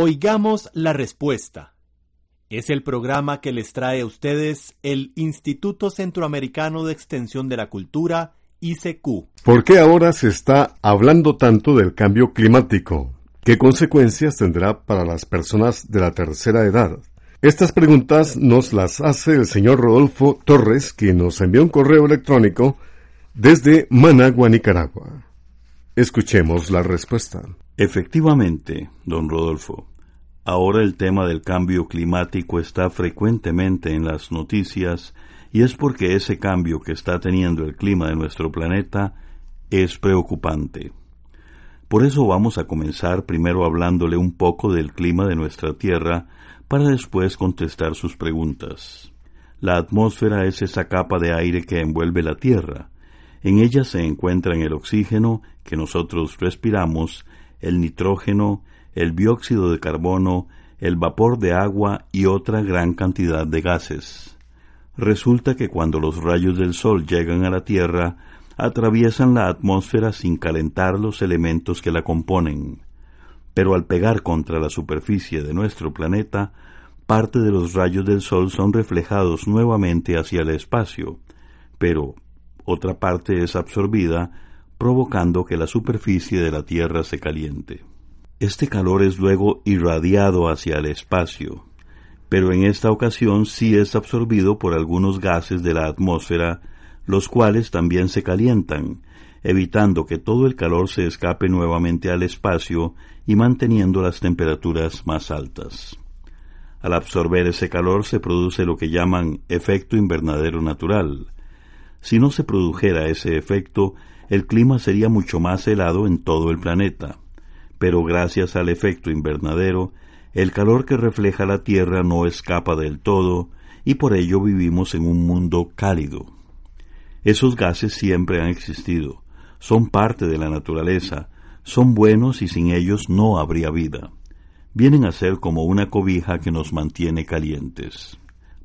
Oigamos la respuesta. Es el programa que les trae a ustedes el Instituto Centroamericano de Extensión de la Cultura, ICQ. ¿Por qué ahora se está hablando tanto del cambio climático? ¿Qué consecuencias tendrá para las personas de la tercera edad? Estas preguntas nos las hace el señor Rodolfo Torres, quien nos envió un correo electrónico desde Managua, Nicaragua. Escuchemos la respuesta. Efectivamente, don Rodolfo. Ahora el tema del cambio climático está frecuentemente en las noticias y es porque ese cambio que está teniendo el clima de nuestro planeta es preocupante. Por eso vamos a comenzar primero hablándole un poco del clima de nuestra Tierra para después contestar sus preguntas. La atmósfera es esa capa de aire que envuelve la Tierra. En ella se encuentran el oxígeno que nosotros respiramos el nitrógeno, el dióxido de carbono, el vapor de agua y otra gran cantidad de gases. Resulta que cuando los rayos del Sol llegan a la Tierra, atraviesan la atmósfera sin calentar los elementos que la componen. Pero al pegar contra la superficie de nuestro planeta, parte de los rayos del Sol son reflejados nuevamente hacia el espacio, pero otra parte es absorbida provocando que la superficie de la Tierra se caliente. Este calor es luego irradiado hacia el espacio, pero en esta ocasión sí es absorbido por algunos gases de la atmósfera, los cuales también se calientan, evitando que todo el calor se escape nuevamente al espacio y manteniendo las temperaturas más altas. Al absorber ese calor se produce lo que llaman efecto invernadero natural. Si no se produjera ese efecto, el clima sería mucho más helado en todo el planeta. Pero gracias al efecto invernadero, el calor que refleja la Tierra no escapa del todo, y por ello vivimos en un mundo cálido. Esos gases siempre han existido, son parte de la naturaleza, son buenos y sin ellos no habría vida. Vienen a ser como una cobija que nos mantiene calientes.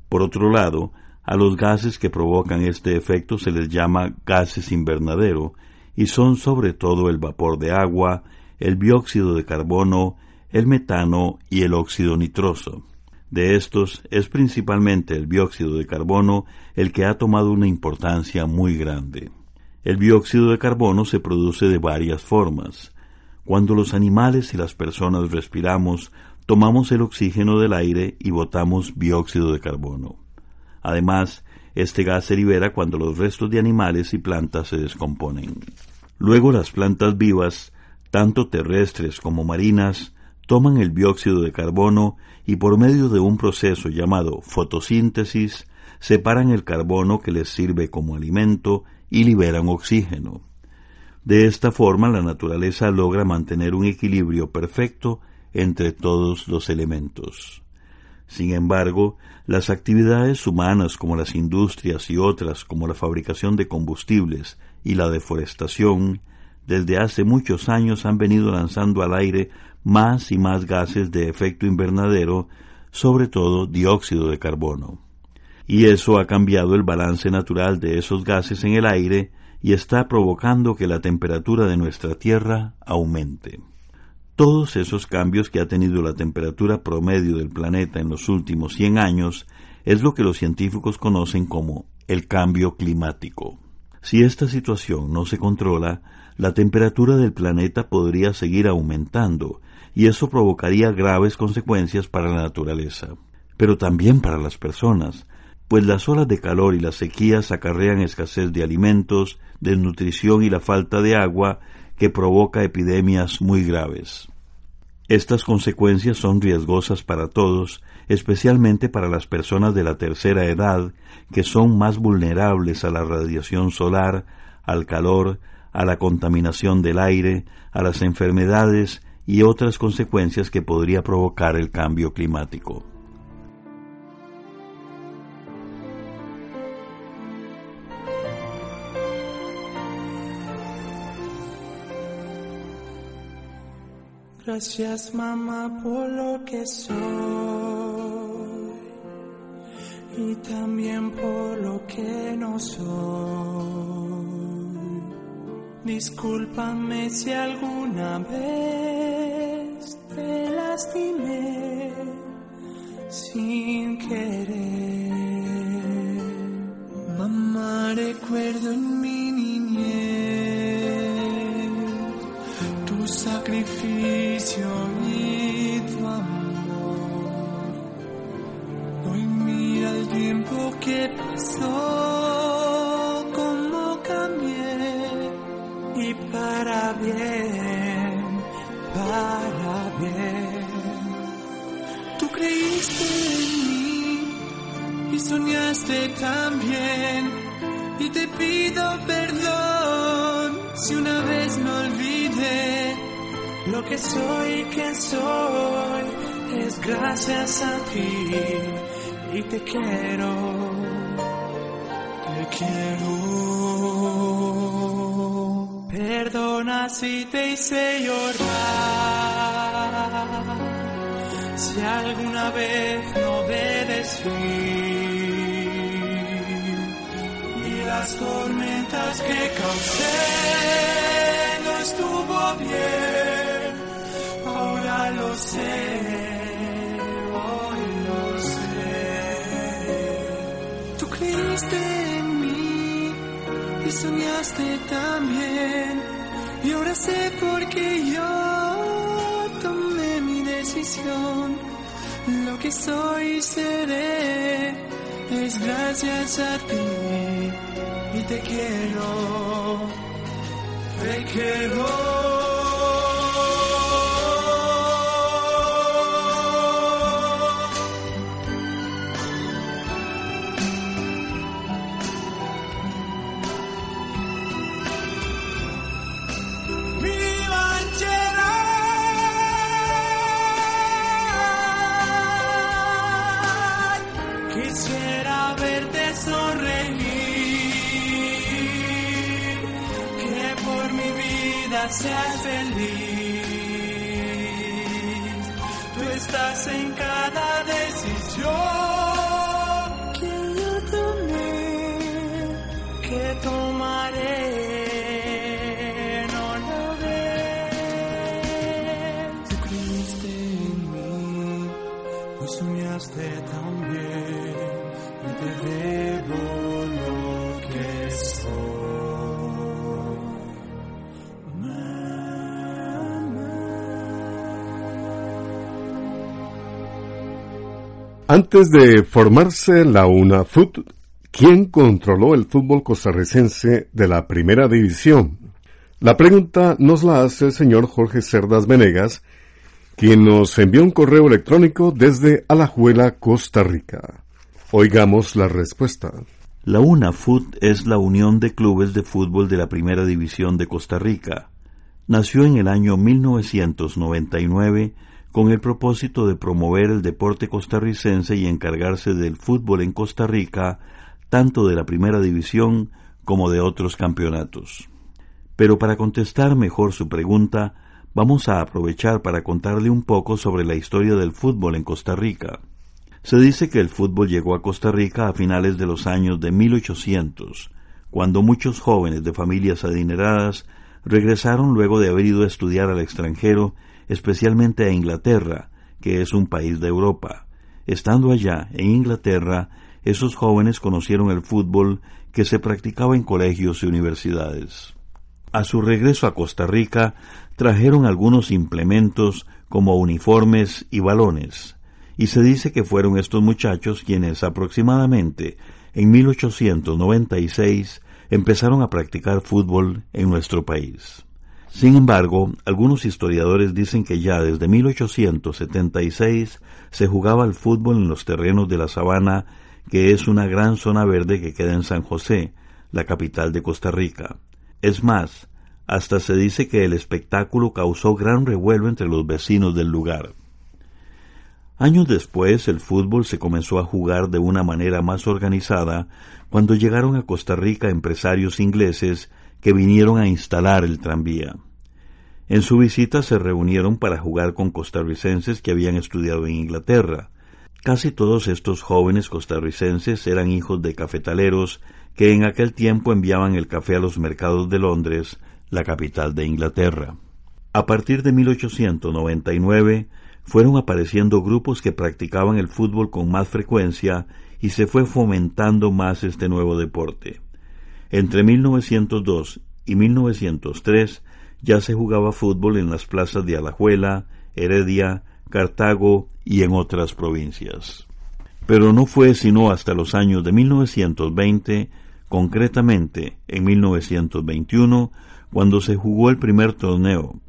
Por otro lado, a los gases que provocan este efecto se les llama gases invernadero y son sobre todo el vapor de agua, el dióxido de carbono, el metano y el óxido nitroso. De estos es principalmente el dióxido de carbono el que ha tomado una importancia muy grande. El dióxido de carbono se produce de varias formas. Cuando los animales y las personas respiramos, tomamos el oxígeno del aire y botamos dióxido de carbono. Además, este gas se libera cuando los restos de animales y plantas se descomponen. Luego las plantas vivas, tanto terrestres como marinas, toman el dióxido de carbono y por medio de un proceso llamado fotosíntesis separan el carbono que les sirve como alimento y liberan oxígeno. De esta forma la naturaleza logra mantener un equilibrio perfecto entre todos los elementos. Sin embargo, las actividades humanas como las industrias y otras como la fabricación de combustibles y la deforestación, desde hace muchos años han venido lanzando al aire más y más gases de efecto invernadero, sobre todo dióxido de carbono. Y eso ha cambiado el balance natural de esos gases en el aire y está provocando que la temperatura de nuestra Tierra aumente. Todos esos cambios que ha tenido la temperatura promedio del planeta en los últimos 100 años es lo que los científicos conocen como el cambio climático. Si esta situación no se controla, la temperatura del planeta podría seguir aumentando y eso provocaría graves consecuencias para la naturaleza, pero también para las personas, pues las olas de calor y las sequías acarrean escasez de alimentos, desnutrición y la falta de agua que provoca epidemias muy graves. Estas consecuencias son riesgosas para todos, especialmente para las personas de la tercera edad, que son más vulnerables a la radiación solar, al calor, a la contaminación del aire, a las enfermedades y otras consecuencias que podría provocar el cambio climático. Gracias mamá por lo que soy y también por lo que no soy. Discúlpame si alguna vez te lastimé sin querer. Mamá, recuerdo en mi niñez tu sacrificio y tu amor. Hoy mira el tiempo que pasó, para. Tú creíste en mí y soñaste también. Y te pido perdón si una vez me olvidé. Lo que soy que soy es gracias a ti. Y te quiero si te hice llorar si alguna vez no obedecí y las tormentas que causé no estuvo bien, ahora lo sé, hoy lo sé. Tú creíste en mí y soñaste también, y ahora sé por qué yo tomé mi decisión, lo que soy y seré es gracias a ti y te quiero, te quiero. Seas feliz. Tú estás en cada decisión Antes de formarse la UNAFUT, ¿quién controló el fútbol costarricense de la primera división? La pregunta nos la hace el señor Jorge Cerdas Venegas, quien nos envió un correo electrónico desde Alajuela, Costa Rica. Oigamos la respuesta. La UNAFUT es la Unión de Clubes de Fútbol de la Primera División de Costa Rica. Nació en el año 1999 con el propósito de promover el deporte costarricense y encargarse del fútbol en Costa Rica, tanto de la Primera División como de otros campeonatos. Pero para contestar mejor su pregunta, vamos a aprovechar para contarle un poco sobre la historia del fútbol en Costa Rica. Se dice que el fútbol llegó a Costa Rica a finales de los años de 1800, cuando muchos jóvenes de familias adineradas regresaron luego de haber ido a estudiar al extranjero, especialmente a Inglaterra, que es un país de Europa. Estando allá, en Inglaterra, esos jóvenes conocieron el fútbol que se practicaba en colegios y universidades. A su regreso a Costa Rica, trajeron algunos implementos como uniformes y balones, y se dice que fueron estos muchachos quienes aproximadamente en 1896 empezaron a practicar fútbol en nuestro país. Sin embargo, algunos historiadores dicen que ya desde 1876 se jugaba al fútbol en los terrenos de la Sabana, que es una gran zona verde que queda en San José, la capital de Costa Rica. Es más, hasta se dice que el espectáculo causó gran revuelo entre los vecinos del lugar. Años después, el fútbol se comenzó a jugar de una manera más organizada cuando llegaron a Costa Rica empresarios ingleses que vinieron a instalar el tranvía. En su visita se reunieron para jugar con costarricenses que habían estudiado en Inglaterra. Casi todos estos jóvenes costarricenses eran hijos de cafetaleros que en aquel tiempo enviaban el café a los mercados de Londres, la capital de Inglaterra. A partir de 1899 fueron apareciendo grupos que practicaban el fútbol con más frecuencia y se fue fomentando más este nuevo deporte. Entre 1902 y 1903 ya se jugaba fútbol en las plazas de Alajuela, Heredia, Cartago y en otras provincias. Pero no fue sino hasta los años de 1920, concretamente en 1921, cuando se jugó el primer torneo.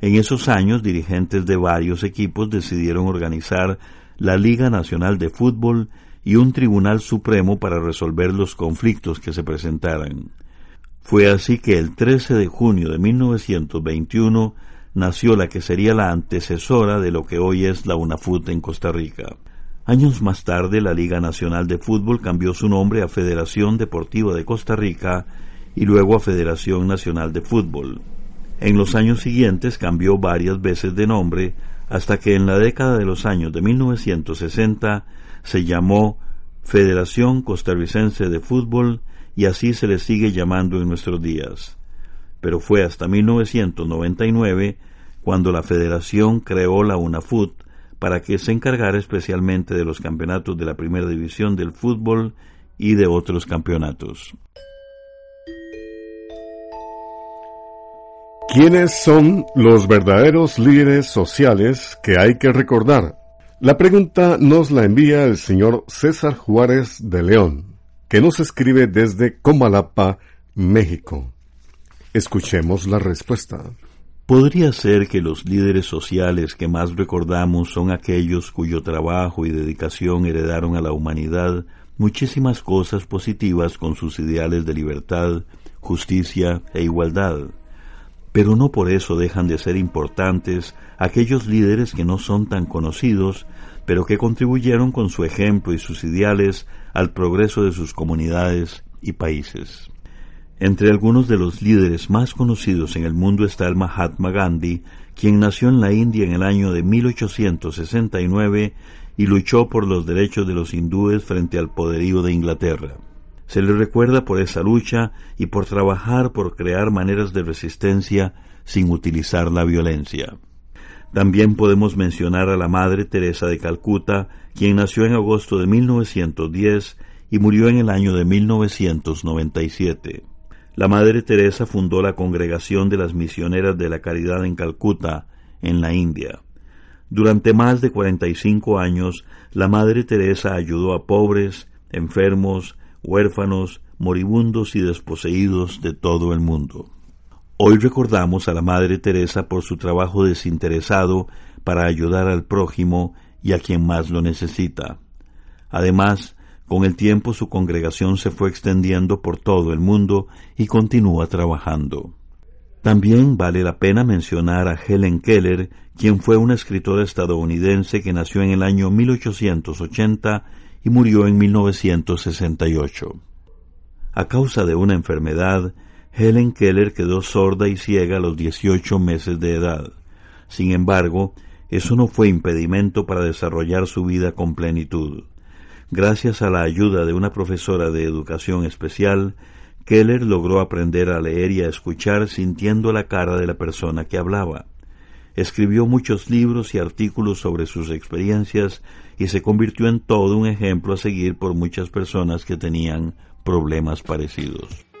En esos años, dirigentes de varios equipos decidieron organizar la Liga Nacional de Fútbol y un Tribunal Supremo para resolver los conflictos que se presentaran. Fue así que el 13 de junio de 1921 nació la que sería la antecesora de lo que hoy es la UNAFUT en Costa Rica. Años más tarde, la Liga Nacional de Fútbol cambió su nombre a Federación Deportiva de Costa Rica y luego a Federación Nacional de Fútbol. En los años siguientes cambió varias veces de nombre hasta que en la década de los años de 1960 se llamó Federación Costarricense de Fútbol y así se le sigue llamando en nuestros días. Pero fue hasta 1999 cuando la Federación creó la UNAFUT para que se encargara especialmente de los campeonatos de la primera división del fútbol y de otros campeonatos. ¿Quiénes son los verdaderos líderes sociales que hay que recordar? La pregunta nos la envía el señor César Juárez de León, que nos escribe desde Comalapa, México. Escuchemos la respuesta. Podría ser que los líderes sociales que más recordamos son aquellos cuyo trabajo y dedicación heredaron a la humanidad muchísimas cosas positivas con sus ideales de libertad, justicia e igualdad pero no por eso dejan de ser importantes aquellos líderes que no son tan conocidos, pero que contribuyeron con su ejemplo y sus ideales al progreso de sus comunidades y países. Entre algunos de los líderes más conocidos en el mundo está el Mahatma Gandhi, quien nació en la India en el año de 1869 y luchó por los derechos de los hindúes frente al poderío de Inglaterra. Se le recuerda por esa lucha y por trabajar por crear maneras de resistencia sin utilizar la violencia. También podemos mencionar a la Madre Teresa de Calcuta, quien nació en agosto de 1910 y murió en el año de 1997. La Madre Teresa fundó la Congregación de las Misioneras de la Caridad en Calcuta, en la India. Durante más de 45 años, la Madre Teresa ayudó a pobres, enfermos, huérfanos, moribundos y desposeídos de todo el mundo. Hoy recordamos a la Madre Teresa por su trabajo desinteresado para ayudar al prójimo y a quien más lo necesita. Además, con el tiempo su congregación se fue extendiendo por todo el mundo y continúa trabajando. También vale la pena mencionar a Helen Keller, quien fue una escritora estadounidense que nació en el año 1880 y murió en 1968. A causa de una enfermedad, Helen Keller quedó sorda y ciega a los 18 meses de edad. Sin embargo, eso no fue impedimento para desarrollar su vida con plenitud. Gracias a la ayuda de una profesora de educación especial, Keller logró aprender a leer y a escuchar sintiendo la cara de la persona que hablaba. Escribió muchos libros y artículos sobre sus experiencias y se convirtió en todo un ejemplo a seguir por muchas personas que tenían problemas parecidos.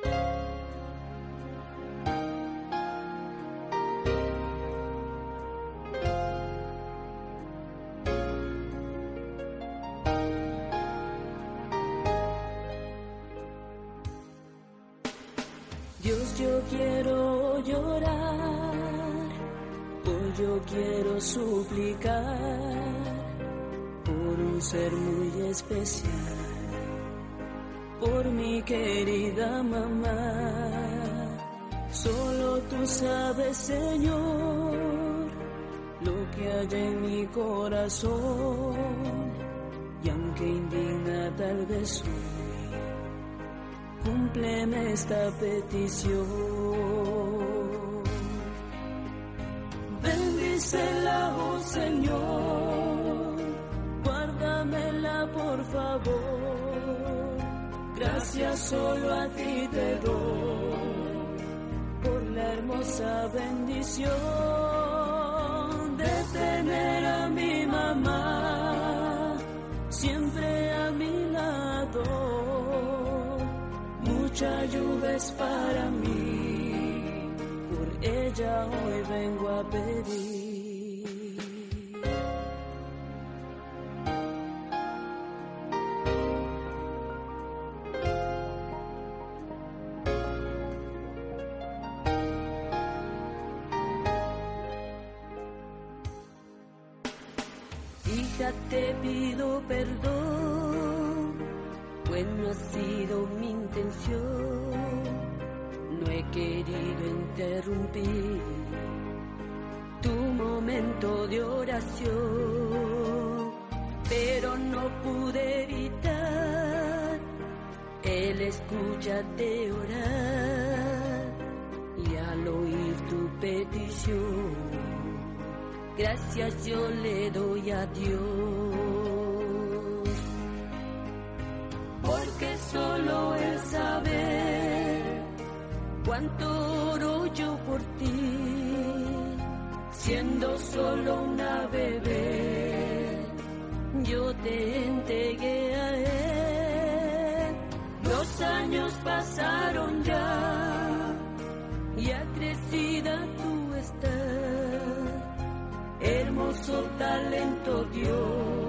Querida mamá. Solo tú sabes, Señor, lo que hay en mi corazón, y aunque indigna tal vez soy, cúmpleme esta petición. Bendícela, oh Señor, guárdamela por favor. Gracias solo a ti te doy por la hermosa bendición de tener a mi mamá siempre a mi lado mucha ayuda es para mí, por ella hoy vengo a pedir. Hija, te pido perdón pues no ha sido mi intención. No he querido interrumpir tu momento de oración, pero no pude evitar el escucharte orar y al oír tu petición, gracias yo le doy a Dios. porque solo Él sabe cuánto oro yo por ti, siendo solo una bebé, yo te entregué a Él. Los años pasaron hermoso talento Dios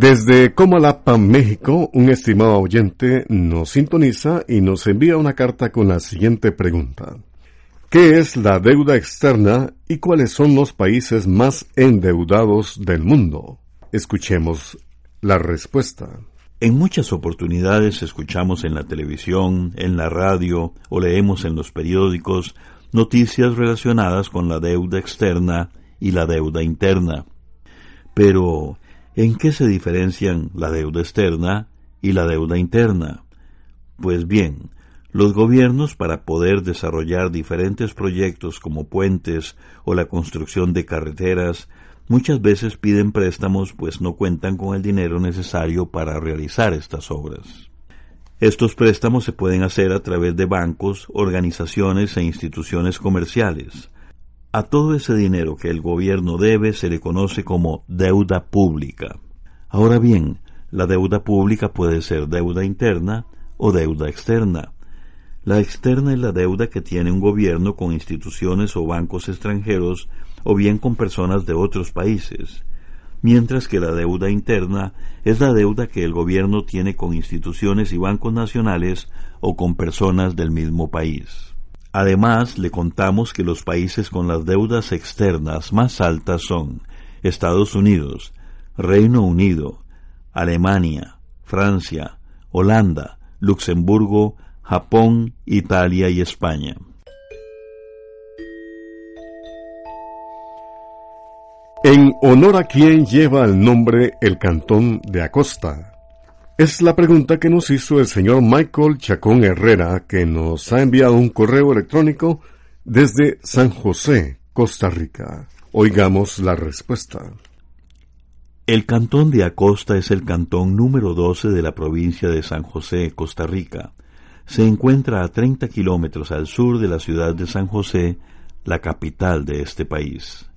Desde Comalapa, México, un estimado oyente nos sintoniza y nos envía una carta con la siguiente pregunta. ¿Qué es la deuda externa y cuáles son los países más endeudados del mundo? Escuchemos la respuesta. En muchas oportunidades escuchamos en la televisión, en la radio o leemos en los periódicos noticias relacionadas con la deuda externa y la deuda interna. Pero, ¿en qué se diferencian la deuda externa y la deuda interna? Pues bien, los gobiernos para poder desarrollar diferentes proyectos como puentes o la construcción de carreteras muchas veces piden préstamos pues no cuentan con el dinero necesario para realizar estas obras. Estos préstamos se pueden hacer a través de bancos, organizaciones e instituciones comerciales. A todo ese dinero que el gobierno debe se le conoce como deuda pública. Ahora bien, la deuda pública puede ser deuda interna o deuda externa. La externa es la deuda que tiene un gobierno con instituciones o bancos extranjeros o bien con personas de otros países, mientras que la deuda interna es la deuda que el gobierno tiene con instituciones y bancos nacionales o con personas del mismo país. Además, le contamos que los países con las deudas externas más altas son Estados Unidos, Reino Unido, Alemania, Francia, Holanda, Luxemburgo, Japón, Italia y España. En honor a quien lleva el nombre el cantón de Acosta. Es la pregunta que nos hizo el señor Michael Chacón Herrera, que nos ha enviado un correo electrónico desde San José, Costa Rica. Oigamos la respuesta. El cantón de Acosta es el cantón número 12 de la provincia de San José, Costa Rica. Se encuentra a 30 kilómetros al sur de la ciudad de San José, la capital de este país.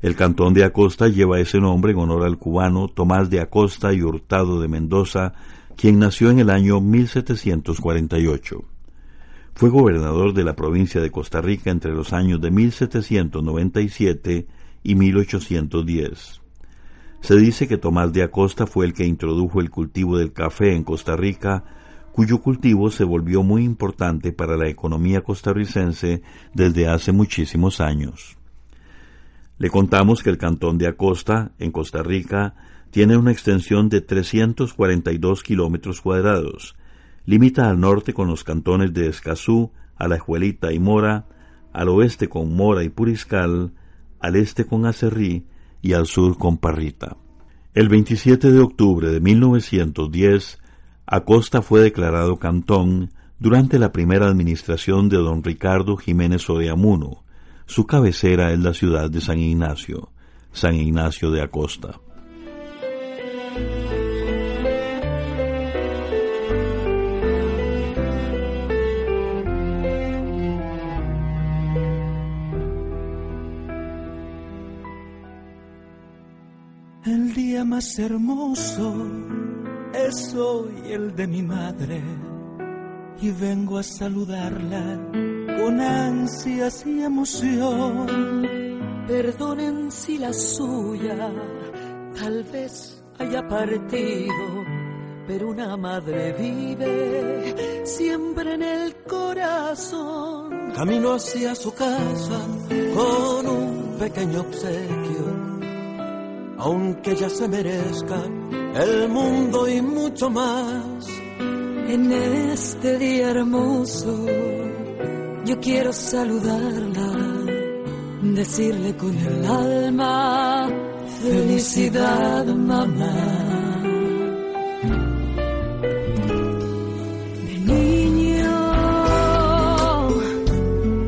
El cantón de Acosta lleva ese nombre en honor al cubano Tomás de Acosta y Hurtado de Mendoza, quien nació en el año 1748. Fue gobernador de la provincia de Costa Rica entre los años de 1797 y 1810. Se dice que Tomás de Acosta fue el que introdujo el cultivo del café en Costa Rica, cuyo cultivo se volvió muy importante para la economía costarricense desde hace muchísimos años. Le contamos que el cantón de Acosta, en Costa Rica, tiene una extensión de 342 kilómetros cuadrados. Limita al norte con los cantones de Escazú, Alajuelita y Mora, al oeste con Mora y Puriscal, al este con Acerrí y al sur con Parrita. El 27 de octubre de 1910, Acosta fue declarado cantón durante la primera administración de don Ricardo Jiménez Odeamuno, su cabecera es la ciudad de San Ignacio, San Ignacio de Acosta. El día más hermoso es hoy el de mi madre y vengo a saludarla con ansias y emoción. Perdonen si la suya tal vez haya partido, pero una madre vive siempre en el corazón. Camino hacia su casa con un pequeño obsequio, aunque ya se merezca el mundo y mucho más. En este día hermoso yo quiero saludarla, decirle con el alma, felicidad mamá. De niño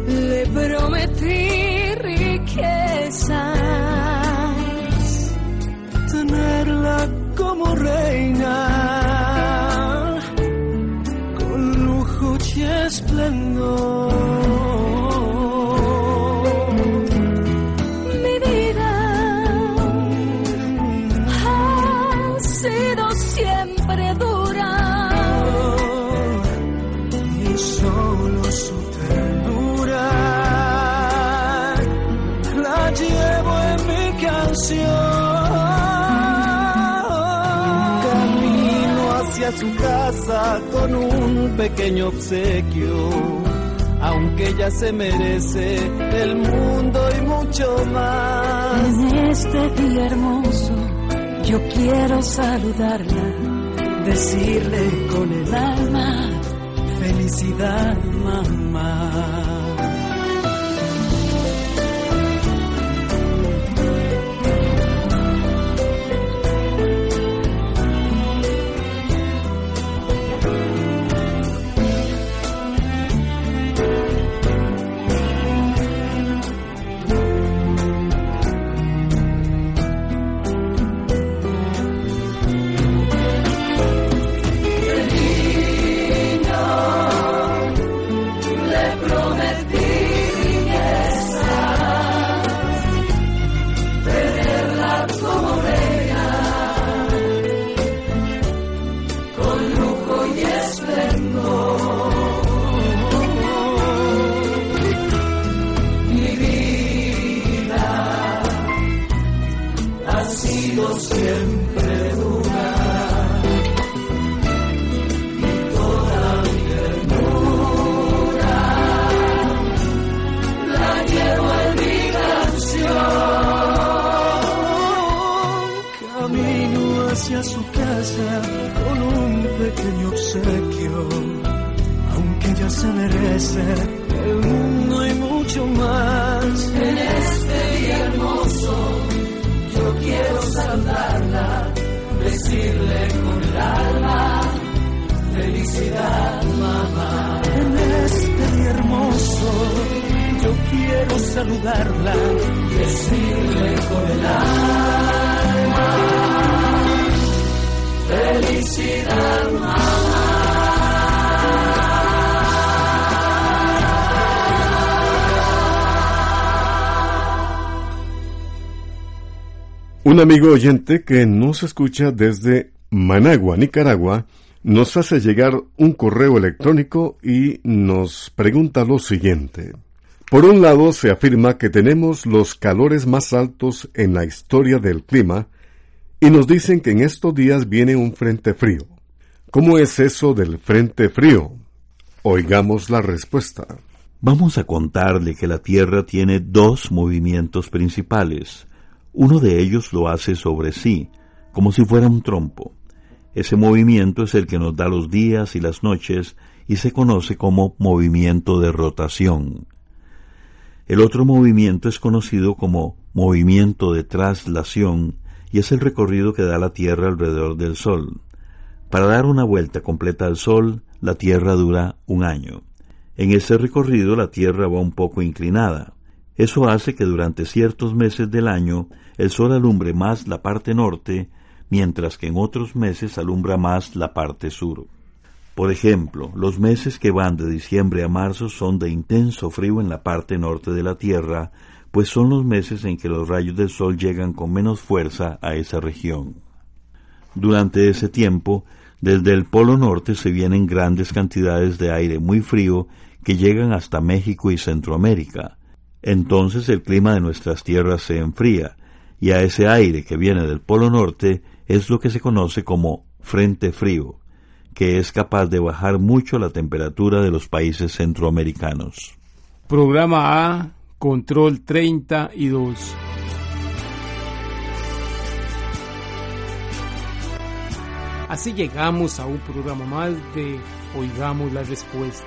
le prometí riquezas, tenerla como reina, con lujo y esplendor. Con un pequeño obsequio, aunque ella se merece el mundo y mucho más. En este día hermoso yo quiero saludarla, decirle con el alma, felicidad mamá. Un amigo oyente que nos escucha desde Managua, Nicaragua, nos hace llegar un correo electrónico y nos pregunta lo siguiente. Por un lado, se afirma que tenemos los calores más altos en la historia del clima y nos dicen que en estos días viene un frente frío. ¿Cómo es eso del frente frío? Oigamos la respuesta. Vamos a contarle que la Tierra tiene dos movimientos principales, uno de ellos lo hace sobre sí, como si fuera un trompo. Ese movimiento es el que nos da los días y las noches y se conoce como movimiento de rotación. El otro movimiento es conocido como movimiento de traslación y es el recorrido que da la Tierra alrededor del Sol. Para dar una vuelta completa al Sol, la Tierra dura un año. En ese recorrido la Tierra va un poco inclinada. Eso hace que durante ciertos meses del año el sol alumbre más la parte norte, mientras que en otros meses alumbra más la parte sur. Por ejemplo, los meses que van de diciembre a marzo son de intenso frío en la parte norte de la Tierra, pues son los meses en que los rayos del sol llegan con menos fuerza a esa región. Durante ese tiempo, desde el Polo Norte se vienen grandes cantidades de aire muy frío que llegan hasta México y Centroamérica, entonces el clima de nuestras tierras se enfría, y a ese aire que viene del Polo Norte es lo que se conoce como frente frío, que es capaz de bajar mucho la temperatura de los países centroamericanos. Programa A, Control 32. Así llegamos a un programa más de Oigamos la Respuesta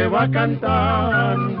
se va cantando.